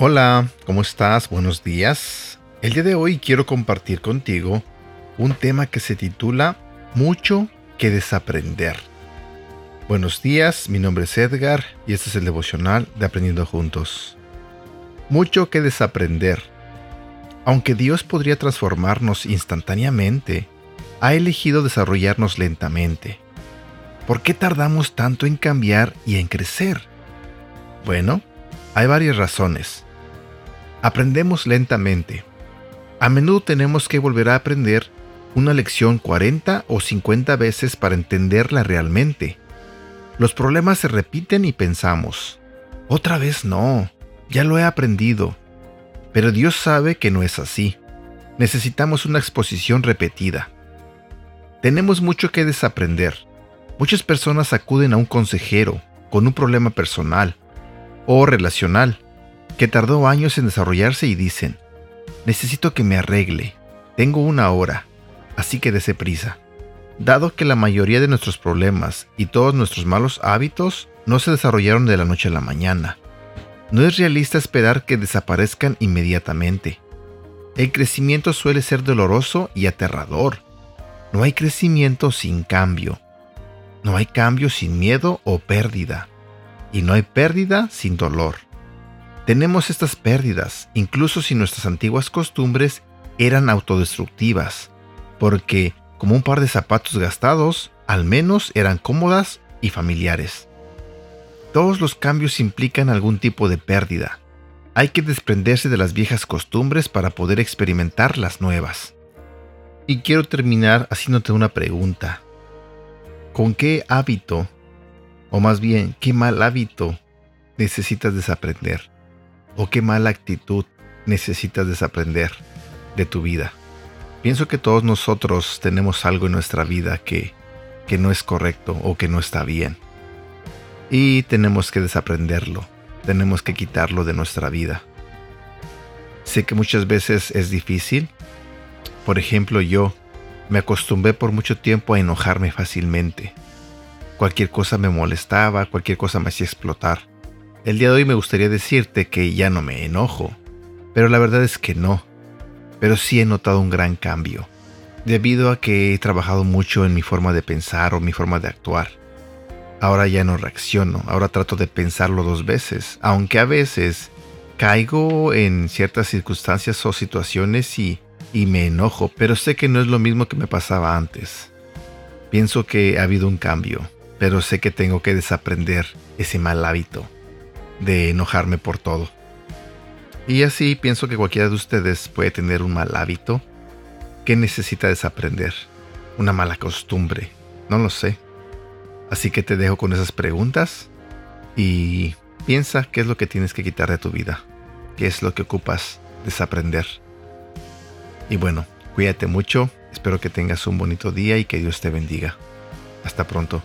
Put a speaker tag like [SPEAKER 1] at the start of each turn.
[SPEAKER 1] Hola, ¿cómo estás? Buenos días. El día de hoy quiero compartir contigo un tema que se titula Mucho que desaprender. Buenos días, mi nombre es Edgar y este es el devocional de Aprendiendo Juntos. Mucho que desaprender. Aunque Dios podría transformarnos instantáneamente, ha elegido desarrollarnos lentamente. ¿Por qué tardamos tanto en cambiar y en crecer? Bueno, hay varias razones. Aprendemos lentamente. A menudo tenemos que volver a aprender una lección 40 o 50 veces para entenderla realmente. Los problemas se repiten y pensamos, otra vez no, ya lo he aprendido. Pero Dios sabe que no es así. Necesitamos una exposición repetida. Tenemos mucho que desaprender. Muchas personas acuden a un consejero con un problema personal o relacional que tardó años en desarrollarse y dicen, necesito que me arregle, tengo una hora, así que dese prisa. Dado que la mayoría de nuestros problemas y todos nuestros malos hábitos no se desarrollaron de la noche a la mañana, no es realista esperar que desaparezcan inmediatamente. El crecimiento suele ser doloroso y aterrador. No hay crecimiento sin cambio. No hay cambio sin miedo o pérdida. Y no hay pérdida sin dolor. Tenemos estas pérdidas, incluso si nuestras antiguas costumbres eran autodestructivas, porque, como un par de zapatos gastados, al menos eran cómodas y familiares. Todos los cambios implican algún tipo de pérdida. Hay que desprenderse de las viejas costumbres para poder experimentar las nuevas. Y quiero terminar haciéndote una pregunta. ¿Con qué hábito, o más bien, qué mal hábito necesitas desaprender? O qué mala actitud necesitas desaprender de tu vida. Pienso que todos nosotros tenemos algo en nuestra vida que, que no es correcto o que no está bien. Y tenemos que desaprenderlo, tenemos que quitarlo de nuestra vida. Sé que muchas veces es difícil. Por ejemplo, yo me acostumbré por mucho tiempo a enojarme fácilmente. Cualquier cosa me molestaba, cualquier cosa me hacía explotar. El día de hoy me gustaría decirte que ya no me enojo, pero la verdad es que no. Pero sí he notado un gran cambio, debido a que he trabajado mucho en mi forma de pensar o mi forma de actuar. Ahora ya no reacciono, ahora trato de pensarlo dos veces, aunque a veces caigo en ciertas circunstancias o situaciones y, y me enojo, pero sé que no es lo mismo que me pasaba antes. Pienso que ha habido un cambio, pero sé que tengo que desaprender ese mal hábito de enojarme por todo. Y así pienso que cualquiera de ustedes puede tener un mal hábito que necesita desaprender, una mala costumbre, no lo sé. Así que te dejo con esas preguntas y piensa qué es lo que tienes que quitar de tu vida, qué es lo que ocupas desaprender. Y bueno, cuídate mucho, espero que tengas un bonito día y que Dios te bendiga. Hasta pronto.